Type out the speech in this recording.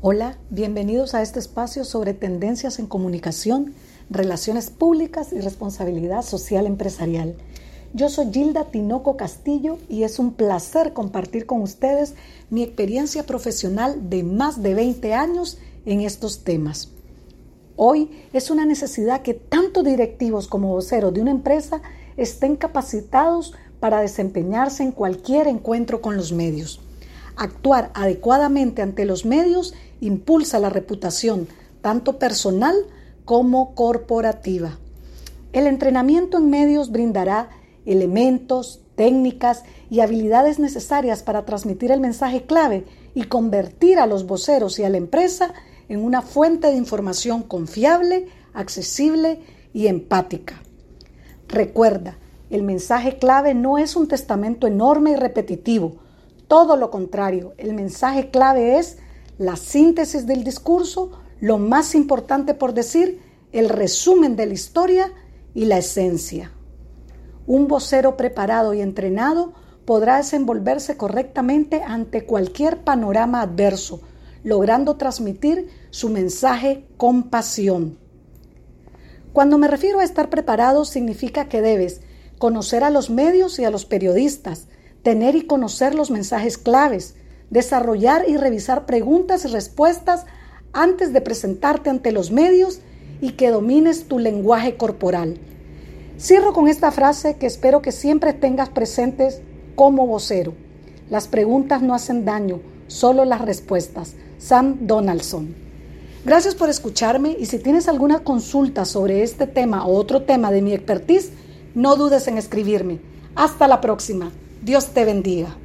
Hola, bienvenidos a este espacio sobre tendencias en comunicación, relaciones públicas y responsabilidad social empresarial. Yo soy Gilda Tinoco Castillo y es un placer compartir con ustedes mi experiencia profesional de más de 20 años en estos temas. Hoy es una necesidad que tanto directivos como voceros de una empresa estén capacitados para desempeñarse en cualquier encuentro con los medios. Actuar adecuadamente ante los medios impulsa la reputación, tanto personal como corporativa. El entrenamiento en medios brindará elementos, técnicas y habilidades necesarias para transmitir el mensaje clave y convertir a los voceros y a la empresa en una fuente de información confiable, accesible y empática. Recuerda, el mensaje clave no es un testamento enorme y repetitivo, todo lo contrario, el mensaje clave es la síntesis del discurso, lo más importante por decir, el resumen de la historia y la esencia. Un vocero preparado y entrenado podrá desenvolverse correctamente ante cualquier panorama adverso, logrando transmitir su mensaje con pasión. Cuando me refiero a estar preparado significa que debes conocer a los medios y a los periodistas, tener y conocer los mensajes claves, desarrollar y revisar preguntas y respuestas antes de presentarte ante los medios y que domines tu lenguaje corporal. Cierro con esta frase que espero que siempre tengas presentes como vocero. Las preguntas no hacen daño, solo las respuestas. Sam Donaldson. Gracias por escucharme y si tienes alguna consulta sobre este tema o otro tema de mi expertise, no dudes en escribirme. Hasta la próxima. Dios te bendiga.